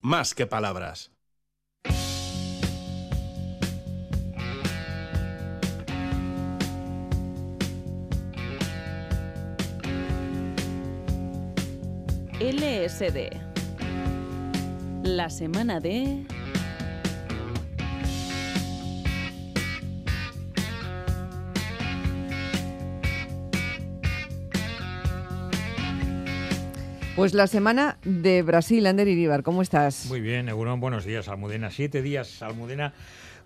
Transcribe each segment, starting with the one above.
más que palabras. LSD. La semana de... Pues la semana de Brasil, Ander Iribar, ¿cómo estás? Muy bien, Eurón, buenos días, Almudena. Siete días, Almudena,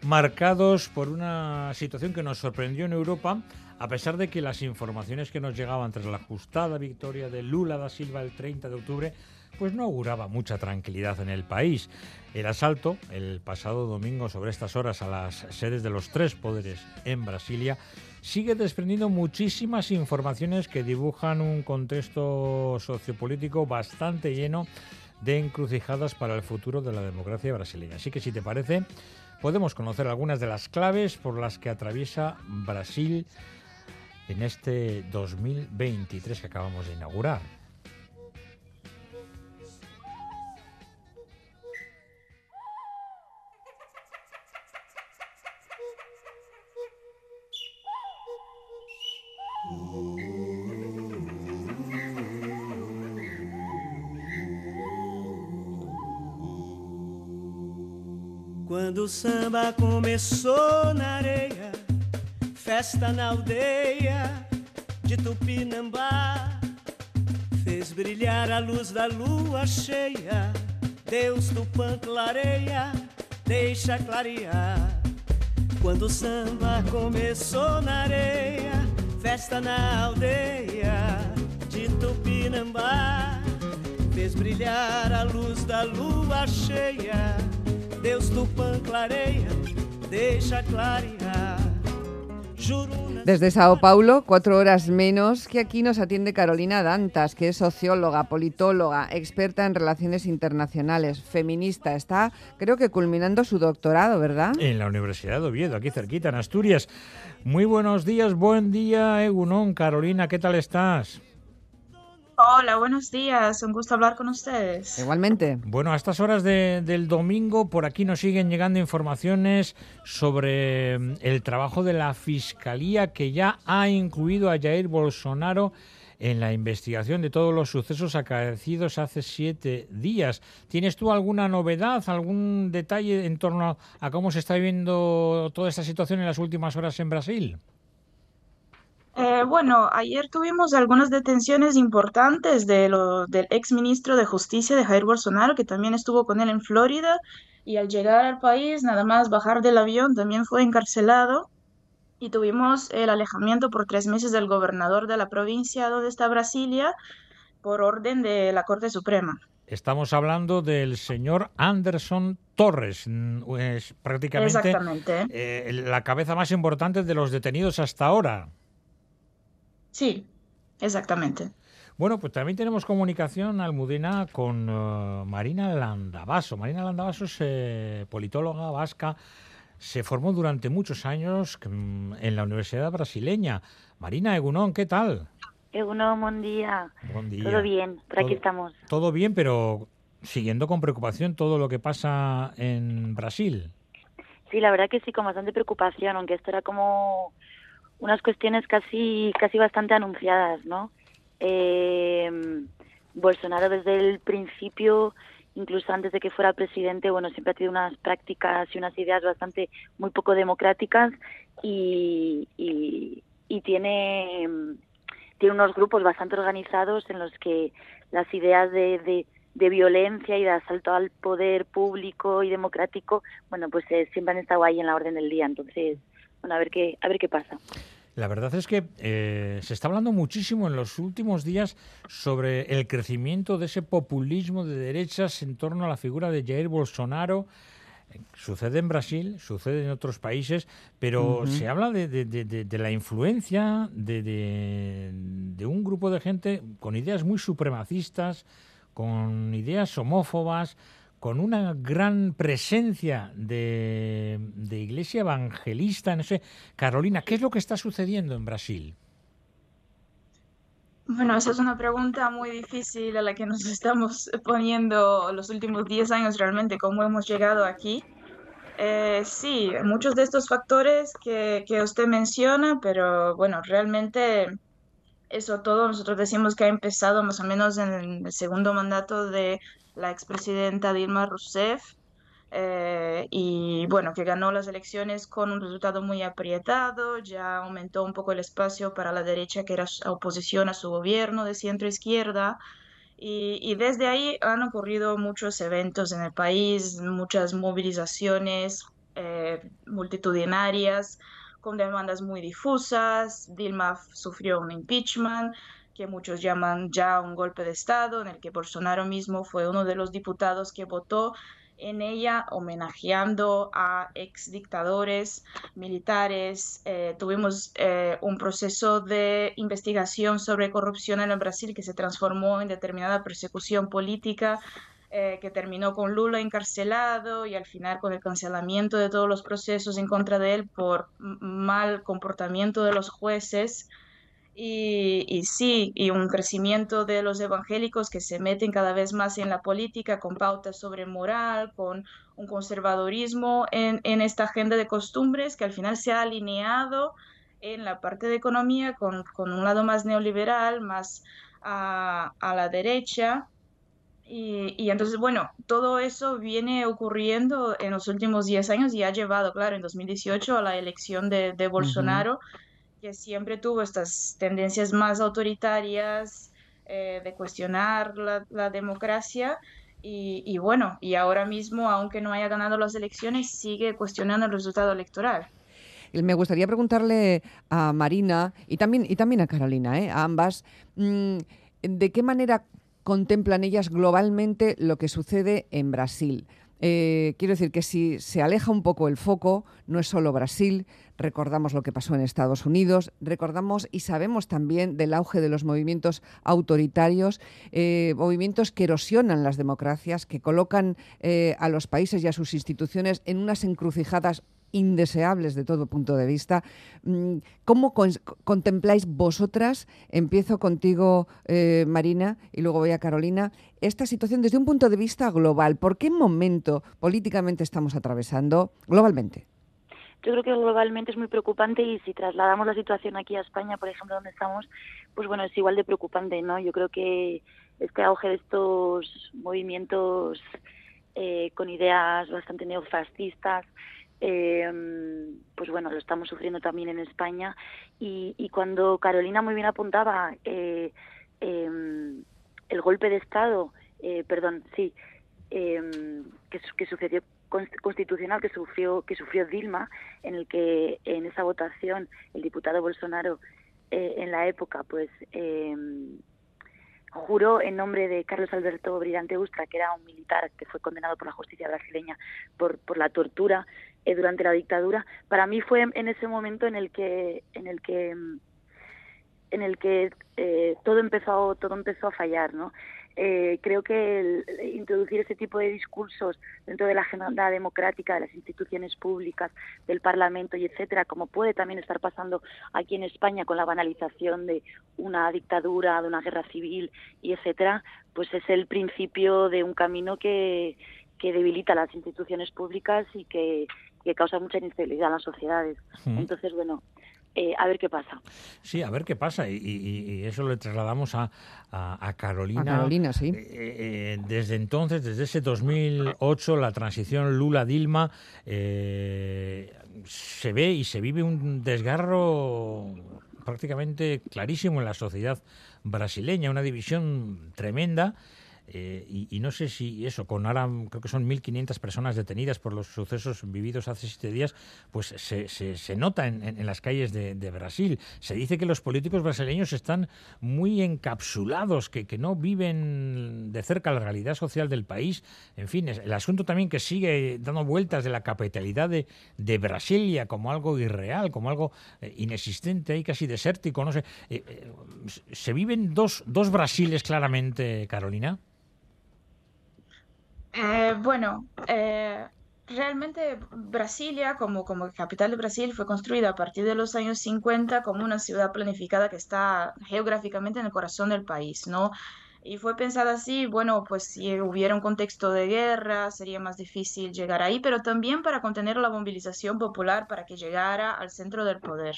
marcados por una situación que nos sorprendió en Europa, a pesar de que las informaciones que nos llegaban tras la ajustada victoria de Lula da Silva el 30 de octubre, pues no auguraba mucha tranquilidad en el país. El asalto, el pasado domingo sobre estas horas a las sedes de los tres poderes en Brasilia, sigue desprendiendo muchísimas informaciones que dibujan un contexto sociopolítico bastante lleno de encrucijadas para el futuro de la democracia brasileña. Así que si te parece, podemos conocer algunas de las claves por las que atraviesa Brasil en este 2023 que acabamos de inaugurar. Quando o samba começou na areia, festa na aldeia de Tupinambá, fez brilhar a luz da lua cheia. Deus Tupã clareia, deixa clarear. Quando o samba começou na areia, festa na aldeia de Tupinambá, fez brilhar a luz da lua cheia. Deus Tupã clareia, deixa clarear. Desde Sao Paulo, cuatro horas menos que aquí nos atiende Carolina Dantas, que es socióloga, politóloga, experta en relaciones internacionales, feminista. Está, creo que, culminando su doctorado, ¿verdad? En la Universidad de Oviedo, aquí cerquita, en Asturias. Muy buenos días, buen día, Egunon. Carolina, ¿qué tal estás? Hola, buenos días. Un gusto hablar con ustedes. Igualmente. Bueno, a estas horas del domingo por aquí nos siguen llegando informaciones sobre mm, el trabajo de la Fiscalía que ya ha incluido a Jair Bolsonaro en la investigación de todos los sucesos acaecidos hace siete días. ¿Tienes tú alguna novedad, algún detalle en torno a cómo se está viviendo toda esta situación en las últimas horas en Brasil? Bueno, ayer tuvimos algunas detenciones importantes de lo, del ex ministro de Justicia de Jair Bolsonaro, que también estuvo con él en Florida, y al llegar al país, nada más bajar del avión, también fue encarcelado. Y tuvimos el alejamiento por tres meses del gobernador de la provincia donde está Brasilia, por orden de la Corte Suprema. Estamos hablando del señor Anderson Torres, es prácticamente eh, la cabeza más importante de los detenidos hasta ahora. Sí, exactamente. Bueno, pues también tenemos comunicación, Almudena, con eh, Marina Landavaso. Marina Landavaso es eh, politóloga vasca, se formó durante muchos años mm, en la Universidad Brasileña. Marina Egunón, ¿qué tal? Egunón, buen día. Buen día. Todo bien, por aquí estamos. Todo bien, pero siguiendo con preocupación todo lo que pasa en Brasil. Sí, la verdad que sí, con bastante preocupación, aunque esto era como unas cuestiones casi, casi bastante anunciadas, ¿no? Eh, Bolsonaro desde el principio, incluso antes de que fuera presidente, bueno, siempre ha tenido unas prácticas y unas ideas bastante muy poco democráticas y, y, tiene, tiene unos grupos bastante organizados en los que las ideas de, de, de violencia y de asalto al poder público y democrático, bueno, pues eh, siempre han estado ahí en la orden del día. Entonces, bueno, a ver qué, a ver qué pasa. La verdad es que eh, se está hablando muchísimo en los últimos días sobre el crecimiento de ese populismo de derechas en torno a la figura de Jair Bolsonaro. Sucede en Brasil, sucede en otros países, pero se habla de, de, la influencia de, un grupo de gente con ideas muy supremacistas, con ideas homófobas, con una gran presencia de, iglesia evangelista. No sé, Carolina, ¿qué es lo que está sucediendo en Brasil? Bueno, esa es una pregunta muy difícil a la que nos estamos poniendo los últimos 10 años realmente, cómo hemos llegado aquí. Eh, sí, muchos de estos factores que, que usted menciona, pero bueno, realmente eso todo nosotros decimos que ha empezado más o menos en el segundo mandato de la expresidenta Dilma Rousseff eh, y bueno, que ganó las elecciones con un resultado muy aprietado, ya aumentó un poco el espacio para la derecha, que era oposición a su gobierno de centro izquierda. Y, desde ahí han ocurrido muchos eventos en el país, muchas movilizaciones eh, multitudinarias, con demandas muy difusas. Dilma sufrió un impeachment que muchos llaman ya un golpe de Estado, en el que Bolsonaro mismo fue uno de los diputados que votó en ella homenajeando a ex dictadores militares. Eh, tuvimos eh, un proceso de investigación sobre corrupción en el Brasil que se transformó en determinada persecución política. Eh, que terminó con Lula encarcelado y al final con el cancelamiento de todos los procesos en contra de él por mal comportamiento de los jueces. Y, sí, y un crecimiento de los evangélicos que se meten cada vez más en la política con pautas sobre moral, con un conservadorismo en, en esta agenda de costumbres que al final se ha alineado en la parte de economía con, con un lado más neoliberal, más a, a la derecha. Y, y, entonces, bueno, todo eso viene ocurriendo en los últimos 10 años y ha llevado, claro, en 2018 a la elección de, de Bolsonaro que siempre tuvo estas tendencias más autoritarias eh, de cuestionar la, democracia. Y, bueno, y ahora mismo, aunque no haya ganado las elecciones, sigue cuestionando el resultado electoral. Me gustaría preguntarle a Marina y también, y también a Carolina, ¿eh? a ambas, mm, ¿de qué manera contemplan ellas globalmente lo que sucede en Brasil? Eh, quiero decir que si se aleja un poco el foco, no es solo Brasil, recordamos lo que pasó en Estados Unidos, recordamos y sabemos también del auge de los movimientos autoritarios, eh, movimientos que erosionan las democracias, que colocan eh, a los países y a sus instituciones en unas encrucijadas indeseables de todo punto de vista. Mm, ¿Cómo contempláis vosotras, empiezo contigo eh, Marina y luego voy a Carolina, esta situación desde un punto de vista global? ¿Por qué momento políticamente estamos atravesando globalmente? Yo creo que globalmente es muy preocupante y si trasladamos la situación aquí a España, por ejemplo, donde estamos, pues bueno, es igual de preocupante, ¿no? Yo creo que este auge de estos movimientos eh, con ideas bastante neofascistas, eh, pues bueno, lo estamos sufriendo también en España. Y, cuando Carolina muy bien apuntaba eh, em, el golpe de Estado, eh, perdón, sí, em, que, que sucedió constitucional que sufrió que sufrió Dilma en el que en esa votación el diputado Bolsonaro eh, en la época pues juró en nombre de Carlos Alberto Brillante Ustra, que era un militar que fue condenado por la justicia brasileña por, por la tortura eh, durante la dictadura. Para mí fue en ese momento en el que en el que en el que eh, todo empezó todo empezó a fallar, ¿no? Eh, creo que introducir ese tipo de discursos dentro de la agenda democrática de las instituciones públicas, del Parlamento y etcétera, como puede también estar pasando aquí en España con la banalización de una dictadura, de una guerra civil y etcétera, pues es el principio de un camino que, que debilita las instituciones públicas y que, que causa mucha inestabilidad en las sociedades. Entonces, bueno, eh, a ver qué pasa. Sí, a ver qué pasa. Y, eso lo trasladamos a, a, Carolina. A Carolina, sí. Eh, eh, desde entonces, desde ese 2008, la transición Lula-Dilma, se ve y se vive un desgarro prácticamente clarísimo en la sociedad brasileña, una división tremenda eh, y, no sé si eso, con ahora creo que son 1.500 personas detenidas por los sucesos vividos hace siete días, pues se, se, nota en, las calles de, Brasil. Se dice que los políticos brasileños están muy encapsulados, que, no viven de cerca la realidad social del país. En fin, el asunto también que sigue dando vueltas de la capitalidad de, Brasilia como algo irreal, como algo eh, inexistente y casi desértico, no sé. Eh, ¿Se viven dos, dos Brasiles claramente, Carolina? Eh, bueno, eh, realmente Brasilia, como, como capital de Brasil, fue construida a partir de los años 50 como una ciudad planificada que está geográficamente en el corazón del país, ¿no? Y fue pensada así, bueno, pues si hubiera un contexto de guerra, sería más difícil llegar ahí, pero también para contener la movilización popular para que llegara al centro del poder.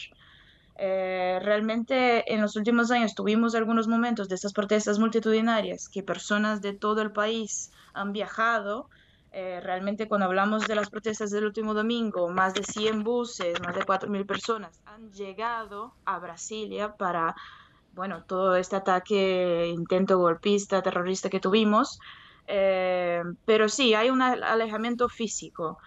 Eh, realmente en los últimos años tuvimos algunos momentos de estas protestas multitudinarias que personas de todo el país han viajado eh, realmente cuando hablamos de las protestas del último domingo, más de 100 buses, más de 4.000 personas han llegado a Brasilia para, bueno, todo este ataque, intento golpista, terrorista que tuvimos. Eh, pero sí, hay un alejamiento físico.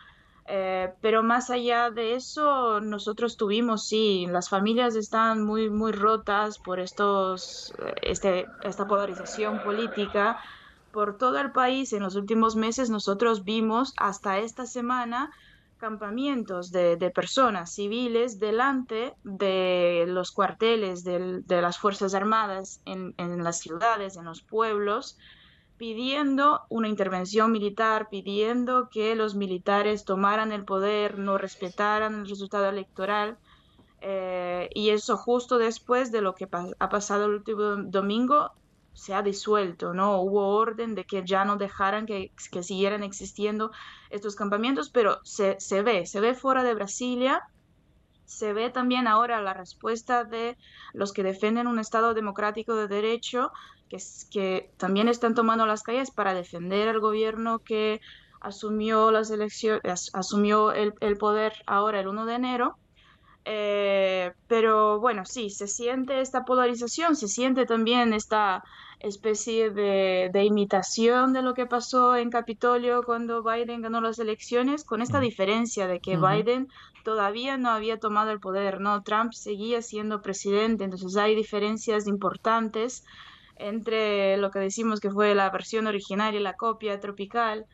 Eh, pero más allá de eso, nosotros tuvimos, sí, las familias están muy, muy rotas por estos, este, esta polarización política por todo el país. En los últimos meses nosotros vimos hasta esta semana campamentos de, personas civiles delante de los cuarteles de las Fuerzas Armadas en, en, las ciudades, en los pueblos, pidiendo una intervención militar, pidiendo que los militares tomaran el poder, no respetaran el resultado electoral. Eh, y eso justo después de lo que ha pasado el último domingo se ha disuelto, ¿no? Hubo orden de que ya no dejaran que, siguieran existiendo estos campamentos, pero se, ve, se ve fuera de Brasilia, se ve también ahora la respuesta de los que defienden un Estado democrático de derecho, que, que también están tomando las calles para defender al gobierno que asumió las elecciones, asumió el, el poder ahora el 1 de enero. Eh, pero bueno, sí, se siente esta polarización, se siente también esta especie de, imitación de lo que pasó en Capitolio cuando Biden ganó las elecciones, con esta diferencia de que Biden todavía no había tomado el poder, ¿no? Trump seguía siendo presidente, entonces hay diferencias importantes entre lo que decimos que fue la versión original y la copia tropical.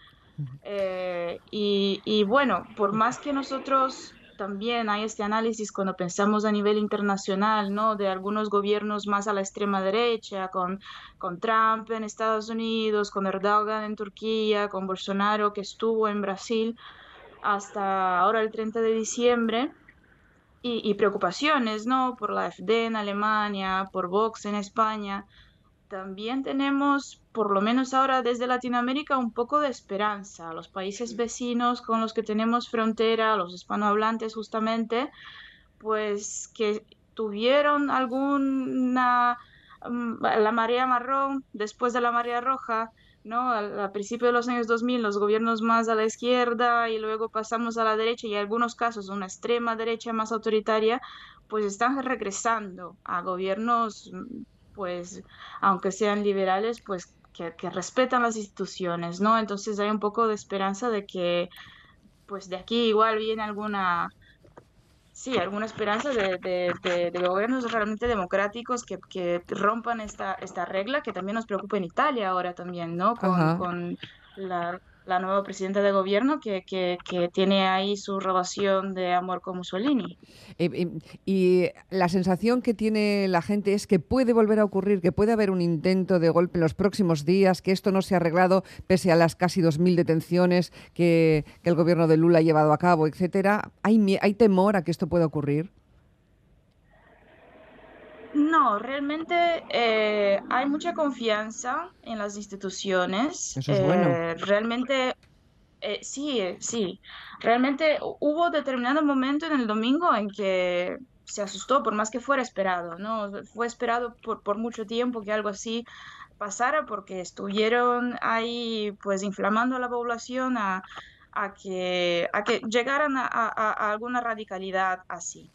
Eh, y, y bueno, por más que nosotros también hay este análisis cuando pensamos a nivel internacional, ¿no? De algunos gobiernos más a la extrema derecha, con, con Trump en Estados Unidos, con Erdogan en Turquía, con Bolsonaro que estuvo en Brasil hasta ahora el 30 de diciembre. Y, y preocupaciones, ¿no? Por la AfD en Alemania, por Vox en España también tenemos, por lo menos ahora desde Latinoamérica, un poco de esperanza. Los países vecinos con los que tenemos frontera, los hispanohablantes justamente, pues que tuvieron alguna, mm, la marea marrón después de la marea roja, ¿no? Al, al, principio de los años 2000, los gobiernos más a la izquierda y luego pasamos a la derecha y en algunos casos una extrema derecha más autoritaria, pues están regresando a gobiernos pues, aunque sean liberales, pues que, respetan las instituciones, ¿no? Entonces hay un poco de esperanza de que, pues de aquí igual viene alguna, sí, alguna esperanza de, de, de, gobiernos realmente democráticos que, que, rompan esta, esta regla que también nos preocupa en Italia ahora también, ¿no? Con, con la la nueva presidenta de gobierno que, que, que, tiene ahí su relación de amor con Mussolini. Y la sensación que tiene la gente es que puede volver a ocurrir, que puede haber un intento de golpe en los próximos días, que esto no se ha arreglado pese a las casi 2.000 detenciones que, que, el gobierno de Lula ha llevado a cabo, etcétera. ¿Hay, ¿Hay temor a que esto pueda ocurrir? No, realmente eh, hay mucha confianza en las instituciones. Eso es bueno. Eh, realmente, eh, sí, sí. Realmente hubo determinado momento en el domingo en que se asustó, por más que fuera esperado, ¿no? Fue esperado por, por mucho tiempo que algo así pasara porque estuvieron ahí pues inflamando a la población a, a que, a que llegaran a, a, a alguna radicalidad así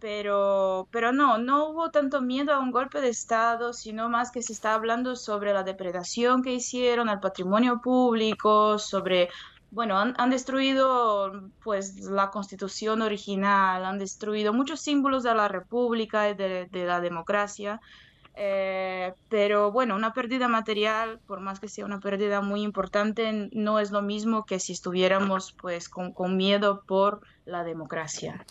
pero, pero no, no hubo tanto miedo a un golpe de Estado, sino más que se está hablando sobre la depredación que hicieron al patrimonio público, sobre, bueno, han, destruido pues la constitución original, han destruido muchos símbolos de la república y de, la democracia. Eh, pero bueno, una pérdida material, por más que sea una pérdida muy importante, no es lo mismo que si estuviéramos pues con miedo por la democracia.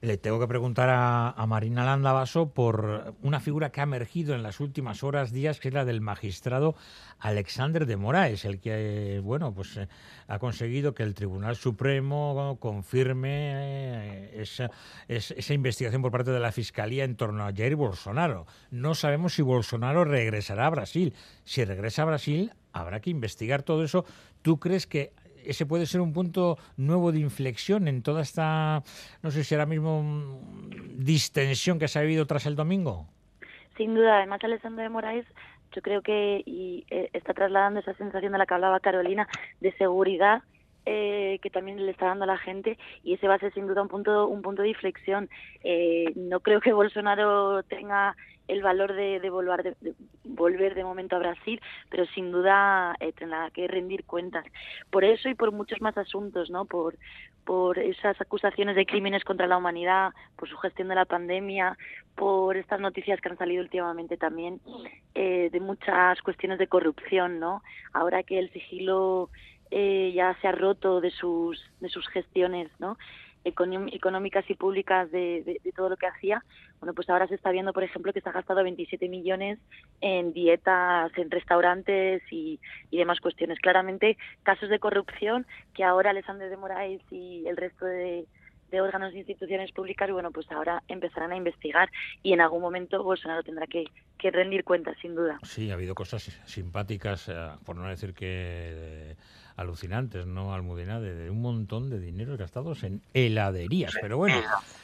Le tengo que preguntar a, Marina Landavaso por una figura que ha emergido en las últimas horas, días, que es la del magistrado Alexander de Moraes, el que, bueno, pues eh, ha conseguido que el Tribunal Supremo confirme eh, esa, esa investigación por parte de la Fiscalía en torno a Jair Bolsonaro. No sabemos si Bolsonaro regresará a Brasil. Si regresa a Brasil, habrá que investigar todo eso. ¿Tú crees que ese puede ser un punto nuevo de inflexión en toda esta, no sé si ahora mismo, mm, distensión que se ha vivido tras el domingo. Sin duda, además Alessandro de Moraes yo creo que y, eh, está trasladando esa sensación de la que hablaba Carolina de seguridad eh, que también le está dando a la gente y ese va a ser sin duda un punto un punto de inflexión. Eh, no creo que Bolsonaro tenga el valor de, de, volver, de, volver de momento a Brasil, pero sin duda eh, tendrá que rendir cuentas. Por eso y por muchos más asuntos, ¿no? Por, por esas acusaciones de crímenes contra la humanidad, por su gestión de la pandemia, por estas noticias que han salido últimamente también eh, de muchas cuestiones de corrupción, ¿no? Ahora que el sigilo eh, ya se ha roto de sus de sus gestiones, ¿no? Económicas y públicas de, todo lo que hacía, bueno, pues ahora se está viendo, por ejemplo, que se ha gastado 27 millones en dietas, en restaurantes y, demás cuestiones. Claramente, casos de corrupción que ahora Alessandro de Moraes y el resto de, órganos e instituciones públicas, bueno, pues ahora empezarán a investigar y en algún momento Bolsonaro tendrá que, rendir cuentas, sin duda. Sí, ha habido cosas simpáticas, eh, por no decir que alucinantes, ¿no, Almudena? De, un montón de dinero gastados en heladerías. Pero bueno,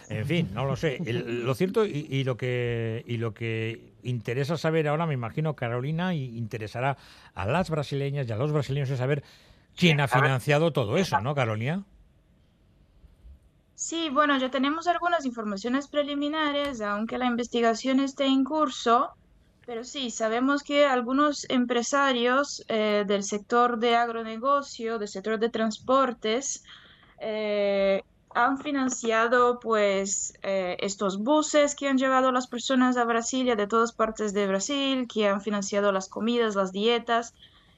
en fin, no lo sé. lo cierto y, lo que y lo que interesa saber ahora, me imagino, Carolina, y interesará a las brasileñas y a los brasileños es saber quién ha financiado todo eso, ¿no, Carolina? Sí, bueno, ya tenemos algunas informaciones preliminares, aunque la investigación esté en curso. Pero sí, sabemos que algunos empresarios eh, del sector de agronegocio, del sector de transportes, eh, han financiado pues eh, estos buses que han llevado a las personas a Brasilia de todas partes de Brasil, que han financiado las comidas, las dietas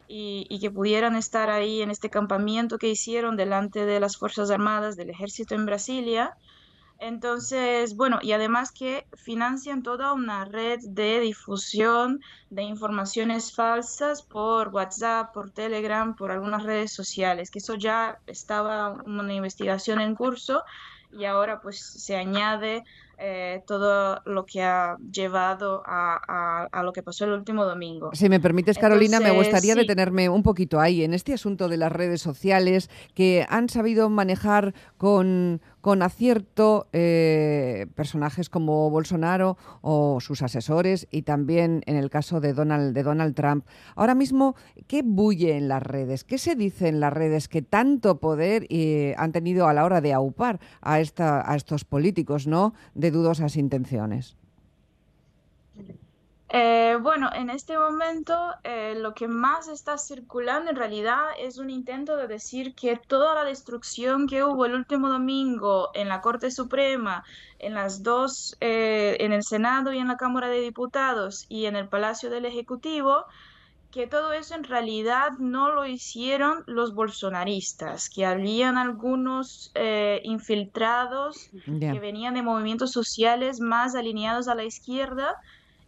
y, y que pudieran estar ahí en este campamento que hicieron delante de las Fuerzas Armadas del Ejército en Brasilia. Entonces, bueno, y además que financian toda una red de difusión de informaciones falsas por WhatsApp, por Telegram, por algunas redes sociales, que eso ya estaba una investigación en curso y ahora pues se añade eh, todo lo que ha llevado a, lo que pasó el último domingo. Si me permites, Carolina, me gustaría detenerme un poquito ahí, en este asunto de las redes sociales que han sabido manejar con, con acierto eh, personajes como Bolsonaro o sus asesores y también en el caso de Donald, de Donald Trump. Ahora mismo, ¿qué bulle en las redes? ¿Qué se dice en las redes que tanto poder eh, han tenido a la hora de aupar a, esta, a estos políticos, ¿no? dudosas intenciones? Eh, bueno, en este momento eh, lo que más está circulando en realidad es un intento de decir que toda la destrucción que hubo el último domingo en la Corte Suprema, en las dos, eh, en el Senado y en la Cámara de Diputados y en el Palacio del Ejecutivo, que todo eso en realidad no lo hicieron los bolsonaristas, que habían algunos eh, infiltrados que venían de movimientos sociales más alineados a la izquierda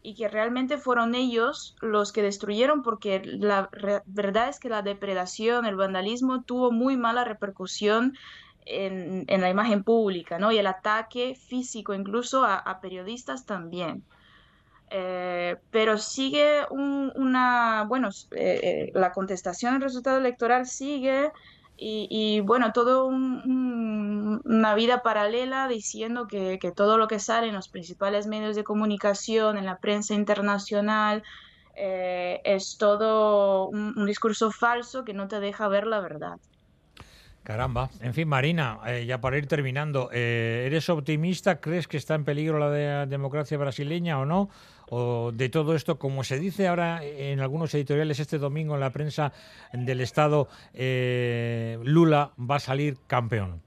y que realmente fueron ellos los que destruyeron porque la verdad es que la depredación, el vandalismo tuvo muy mala repercusión en, la imagen pública, ¿no? Y el ataque físico incluso a periodistas también. Eh, pero sigue una, bueno, eh, eh, la contestación al resultado electoral sigue y, bueno, todo una vida paralela diciendo que, todo lo que sale en los principales medios de comunicación, en la prensa internacional, es todo un, discurso falso que no te deja ver la verdad. Caramba. En fin, Marina, ya para ir terminando, ¿eres optimista? ¿Crees que está en peligro la democracia brasileña o no? O de todo esto, como se dice ahora en algunos editoriales este domingo en la prensa del Estado, eh, Lula va a salir campeón?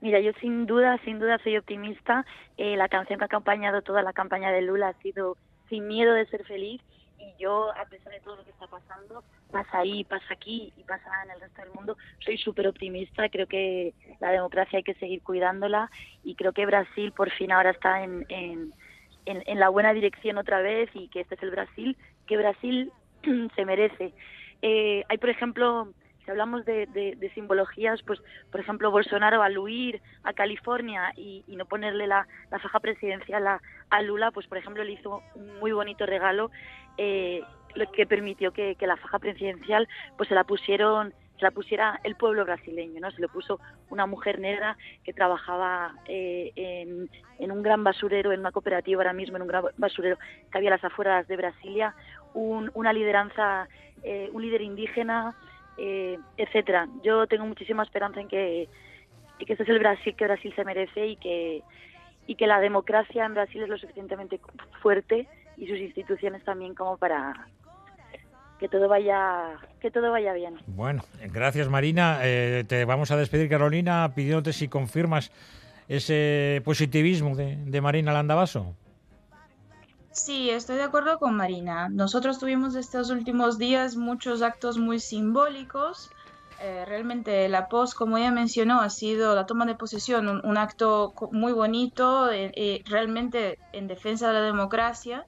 Mira, yo sin duda, sin duda soy optimista. Eh, la canción que ha acompañado toda la campaña de Lula ha sido Sin miedo de ser feliz y yo, a pesar de todo lo que está pasando, pasa ahí, pasa aquí y pasa en el resto del mundo, soy súper optimista, creo que la democracia hay que seguir cuidándola y creo que Brasil por fin ahora está en, en, en, la buena dirección otra vez y que este es el Brasil que Brasil se merece. Eh, hay, por ejemplo, si hablamos de, de, simbologías, pues, por ejemplo, Bolsonaro al huir a California y, no ponerle la, la faja presidencial a, Lula, pues, por ejemplo, le hizo un muy bonito regalo eh, que permitió que, la faja presidencial pues se la pusieron se la pusiera el pueblo brasileño, ¿no? Se le puso una mujer negra que trabajaba eh, en, un gran basurero, en una cooperativa ahora mismo, en un gran basurero que había a las afueras de Brasilia, una lideranza, eh, un líder indígena, eh, etcétera. Yo tengo muchísima esperanza en que, que este es el Brasil que Brasil se merece y que, y que la democracia en Brasil es lo suficientemente fuerte y sus instituciones también como para que todo vaya que todo vaya bien. Bueno, gracias Marina. Eh, te vamos a despedir Carolina pidiéndote si confirmas ese positivismo de, de Marina Landavaso. Sí, estoy de acuerdo con Marina. Nosotros tuvimos estos últimos días muchos actos muy simbólicos. Eh, realmente la pos, como ella mencionó, ha sido la toma de posesión, un, acto muy bonito, eh, realmente en defensa de la democracia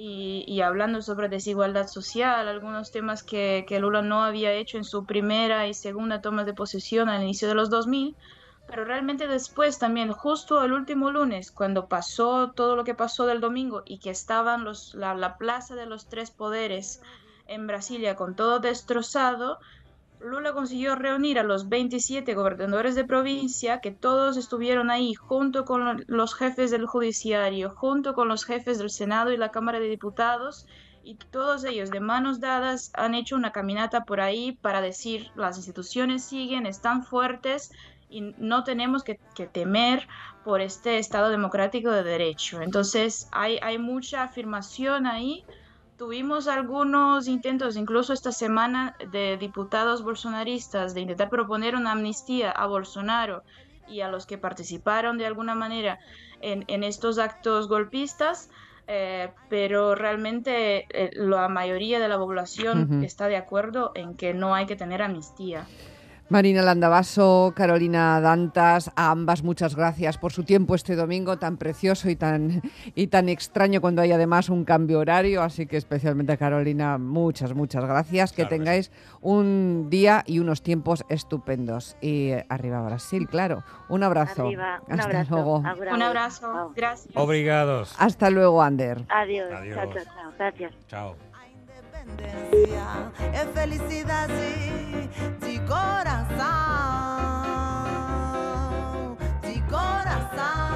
y, hablando sobre desigualdad social, algunos temas que, que, Lula no había hecho en su primera y segunda toma de posesión al inicio de los 2000, pero realmente después también, justo el último lunes, cuando pasó todo lo que pasó del domingo y que estaban los, la, la plaza de los tres poderes en Brasilia con todo destrozado, Lula consiguió reunir a los 27 gobernadores de provincia, que todos estuvieron ahí junto con los jefes del judiciario, junto con los jefes del Senado y la Cámara de Diputados, y todos ellos de manos dadas han hecho una caminata por ahí para decir las instituciones siguen, están fuertes y no tenemos que, temer por este Estado democrático de derecho. Entonces hay, mucha afirmación ahí Tuvimos algunos intentos, incluso esta semana, de diputados bolsonaristas de intentar proponer una amnistía a Bolsonaro y a los que participaron de alguna manera en, estos actos golpistas, eh, pero realmente eh, la mayoría de la población está de acuerdo en que no hay que tener amnistía. Marina Landavaso, Carolina Dantas, a ambas muchas gracias por su tiempo este domingo tan precioso y tan, y tan extraño cuando hay además un cambio horario. Así que especialmente a Carolina, muchas, muchas gracias. Que tengáis un día y unos tiempos estupendos. Y arriba Brasil, claro. Un abrazo. Hasta luego. Un abrazo. Gracias. Obrigados. Hasta luego, Ander. Adiós. Chao, chao, chao. Gracias. Chao. É felicidade de coração, de coração.